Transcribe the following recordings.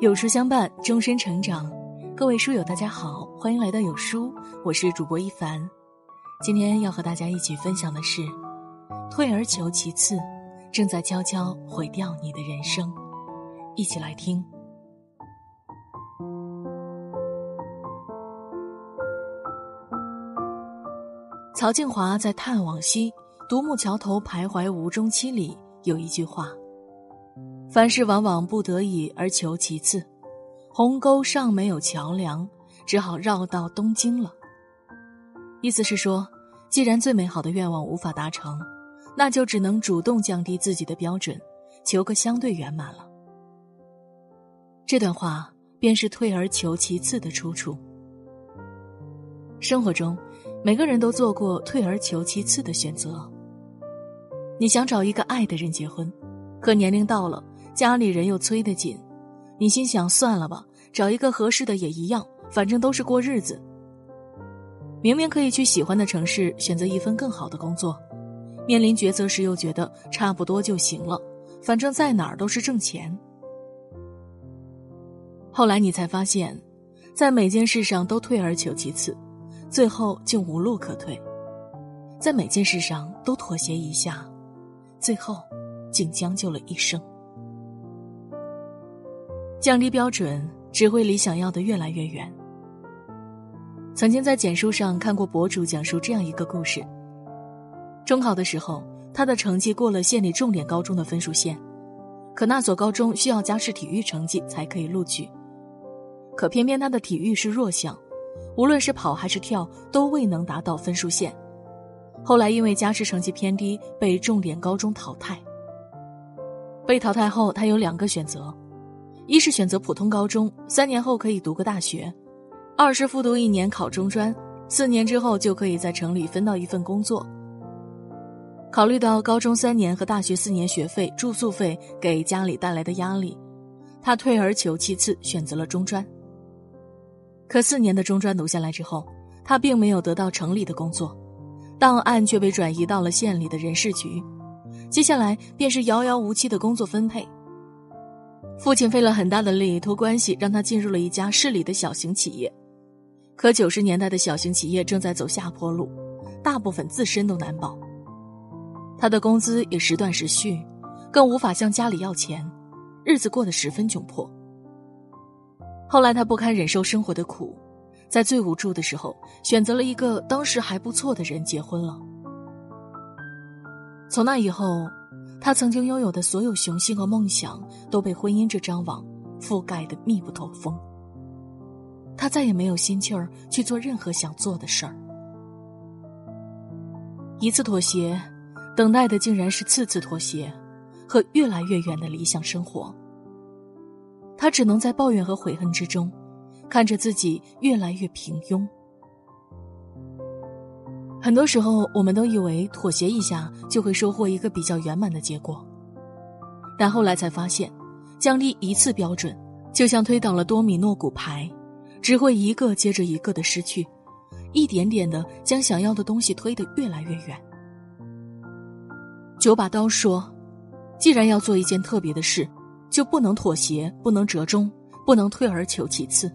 有书相伴，终身成长。各位书友，大家好，欢迎来到有书，我是主播一凡。今天要和大家一起分享的是：退而求其次，正在悄悄毁掉你的人生。一起来听。曹静华在《叹往昔，独木桥头徘徊无终期》里有一句话。凡事往往不得已而求其次，鸿沟尚没有桥梁，只好绕到东京了。意思是说，既然最美好的愿望无法达成，那就只能主动降低自己的标准，求个相对圆满了。这段话便是退而求其次的出处。生活中，每个人都做过退而求其次的选择。你想找一个爱的人结婚，可年龄到了。家里人又催得紧，你心想算了吧，找一个合适的也一样，反正都是过日子。明明可以去喜欢的城市选择一份更好的工作，面临抉择时又觉得差不多就行了，反正在哪儿都是挣钱。后来你才发现，在每件事上都退而求其次，最后竟无路可退；在每件事上都妥协一下，最后竟将就了一生。降低标准只会离想要的越来越远。曾经在简书上看过博主讲述这样一个故事：中考的时候，他的成绩过了县里重点高中的分数线，可那所高中需要加试体育成绩才可以录取。可偏偏他的体育是弱项，无论是跑还是跳都未能达到分数线。后来因为加试成绩偏低，被重点高中淘汰。被淘汰后，他有两个选择。一是选择普通高中，三年后可以读个大学；二是复读一年考中专，四年之后就可以在城里分到一份工作。考虑到高中三年和大学四年学费、住宿费给家里带来的压力，他退而求其次选择了中专。可四年的中专读下来之后，他并没有得到城里的工作，档案却被转移到了县里的人事局，接下来便是遥遥无期的工作分配。父亲费了很大的力托关系，让他进入了一家市里的小型企业。可九十年代的小型企业正在走下坡路，大部分自身都难保。他的工资也时断时续，更无法向家里要钱，日子过得十分窘迫。后来他不堪忍受生活的苦，在最无助的时候，选择了一个当时还不错的人结婚了。从那以后。他曾经拥有的所有雄心和梦想都被婚姻这张网覆盖的密不透风。他再也没有心气儿去做任何想做的事儿。一次妥协，等待的竟然是次次妥协，和越来越远的理想生活。他只能在抱怨和悔恨之中，看着自己越来越平庸。很多时候，我们都以为妥协一下就会收获一个比较圆满的结果，但后来才发现，降低一次标准，就像推倒了多米诺骨牌，只会一个接着一个的失去，一点点的将想要的东西推得越来越远。九把刀说：“既然要做一件特别的事，就不能妥协，不能折中，不能退而求其次，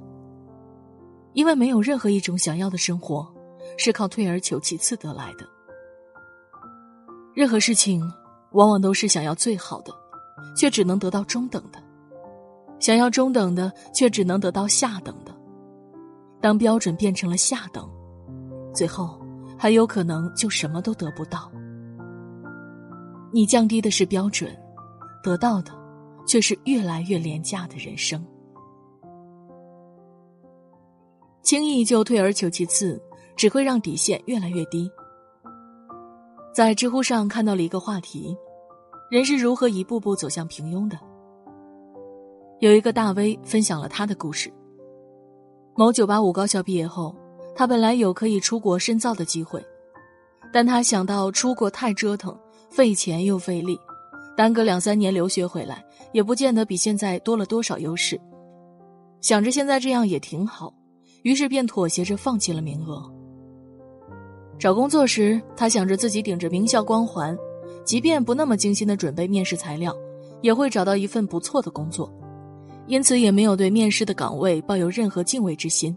因为没有任何一种想要的生活。”是靠退而求其次得来的。任何事情，往往都是想要最好的，却只能得到中等的；想要中等的，却只能得到下等的。当标准变成了下等，最后很有可能就什么都得不到。你降低的是标准，得到的却是越来越廉价的人生。轻易就退而求其次。只会让底线越来越低。在知乎上看到了一个话题：人是如何一步步走向平庸的？有一个大 V 分享了他的故事。某985高校毕业后，他本来有可以出国深造的机会，但他想到出国太折腾，费钱又费力，耽搁两三年留学回来，也不见得比现在多了多少优势。想着现在这样也挺好，于是便妥协着放弃了名额。找工作时，他想着自己顶着名校光环，即便不那么精心的准备面试材料，也会找到一份不错的工作。因此也没有对面试的岗位抱有任何敬畏之心。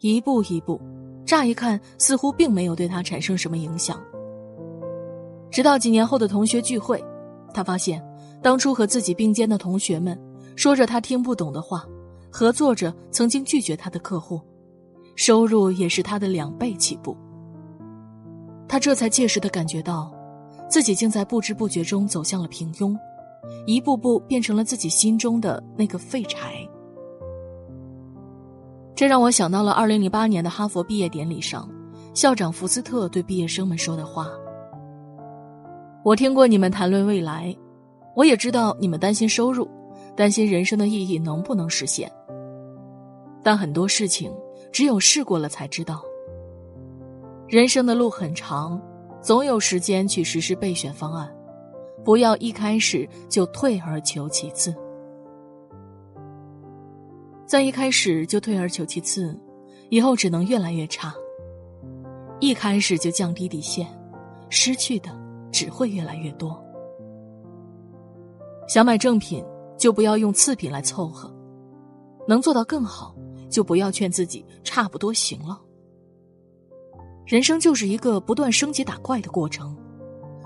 一步一步，乍一看似乎并没有对他产生什么影响。直到几年后的同学聚会，他发现当初和自己并肩的同学们说着他听不懂的话，合作着曾经拒绝他的客户，收入也是他的两倍起步。他这才切实的感觉到，自己竟在不知不觉中走向了平庸。一步步变成了自己心中的那个废柴。这让我想到了2008年的哈佛毕业典礼上，校长福斯特对毕业生们说的话：“我听过你们谈论未来，我也知道你们担心收入，担心人生的意义能不能实现。但很多事情只有试过了才知道。人生的路很长，总有时间去实施备选方案。”不要一开始就退而求其次，在一开始就退而求其次，以后只能越来越差。一开始就降低底线，失去的只会越来越多。想买正品，就不要用次品来凑合；能做到更好，就不要劝自己差不多行了。人生就是一个不断升级打怪的过程。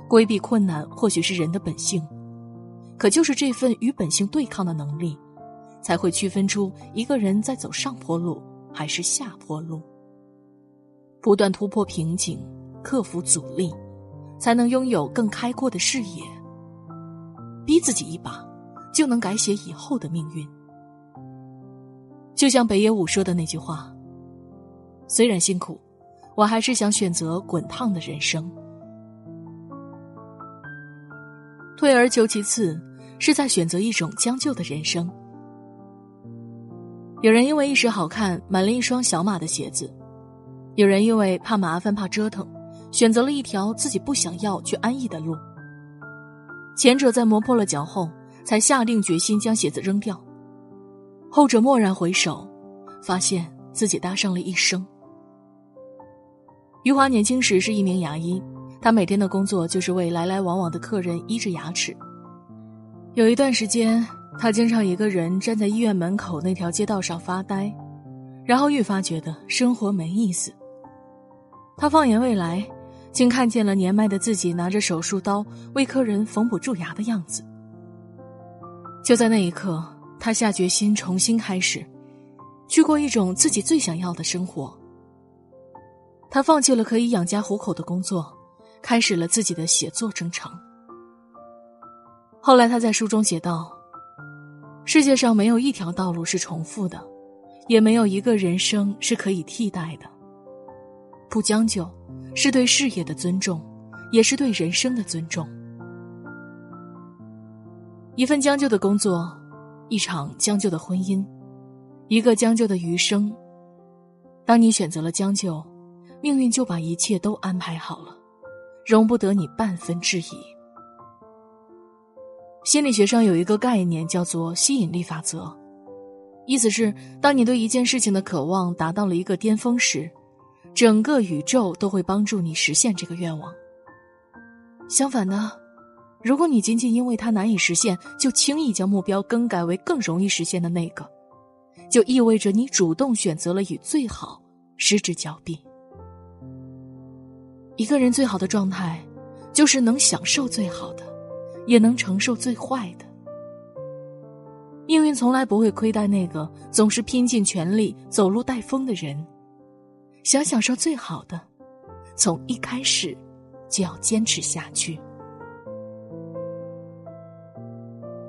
规避困难或许是人的本性，可就是这份与本性对抗的能力，才会区分出一个人在走上坡路还是下坡路。不断突破瓶颈，克服阻力，才能拥有更开阔的视野。逼自己一把，就能改写以后的命运。就像北野武说的那句话：“虽然辛苦，我还是想选择滚烫的人生。”退而求其次，是在选择一种将就的人生。有人因为一时好看买了一双小码的鞋子，有人因为怕麻烦怕折腾，选择了一条自己不想要却安逸的路。前者在磨破了脚后，才下定决心将鞋子扔掉；后者蓦然回首，发现自己搭上了一生。余华年轻时是一名牙医。他每天的工作就是为来来往往的客人医治牙齿。有一段时间，他经常一个人站在医院门口那条街道上发呆，然后愈发觉得生活没意思。他放眼未来，竟看见了年迈的自己拿着手术刀为客人缝补蛀牙的样子。就在那一刻，他下决心重新开始，去过一种自己最想要的生活。他放弃了可以养家糊口的工作。开始了自己的写作征程。后来，他在书中写道：“世界上没有一条道路是重复的，也没有一个人生是可以替代的。不将就，是对事业的尊重，也是对人生的尊重。一份将就的工作，一场将就的婚姻，一个将就的余生。当你选择了将就，命运就把一切都安排好了。”容不得你半分质疑。心理学上有一个概念叫做吸引力法则，意思是，当你对一件事情的渴望达到了一个巅峰时，整个宇宙都会帮助你实现这个愿望。相反呢，如果你仅仅因为它难以实现，就轻易将目标更改为更容易实现的那个，就意味着你主动选择了与最好失之交臂。一个人最好的状态，就是能享受最好的，也能承受最坏的。命运从来不会亏待那个总是拼尽全力走路带风的人。想享受最好的，从一开始就要坚持下去。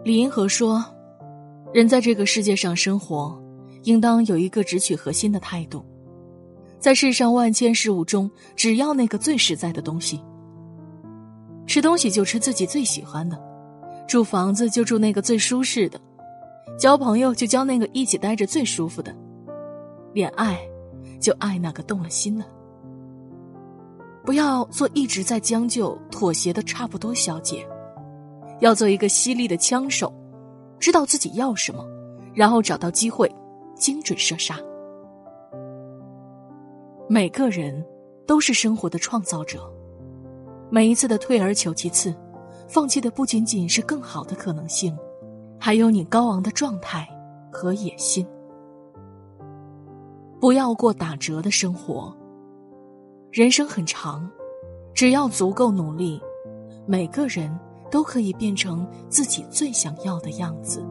李银河说：“人在这个世界上生活，应当有一个直取核心的态度。”在世上万千事物中，只要那个最实在的东西。吃东西就吃自己最喜欢的，住房子就住那个最舒适的，交朋友就交那个一起待着最舒服的，恋爱就爱那个动了心的。不要做一直在将就、妥协的差不多小姐，要做一个犀利的枪手知道自己要什么然后找到机会精准射杀。每个人都是生活的创造者。每一次的退而求其次放弃的不仅仅是更好的可能性还有你高昂的状态和野心。不要过打折的生活。人生很长只要足够努力每个人都可以变成自己最想要的样子。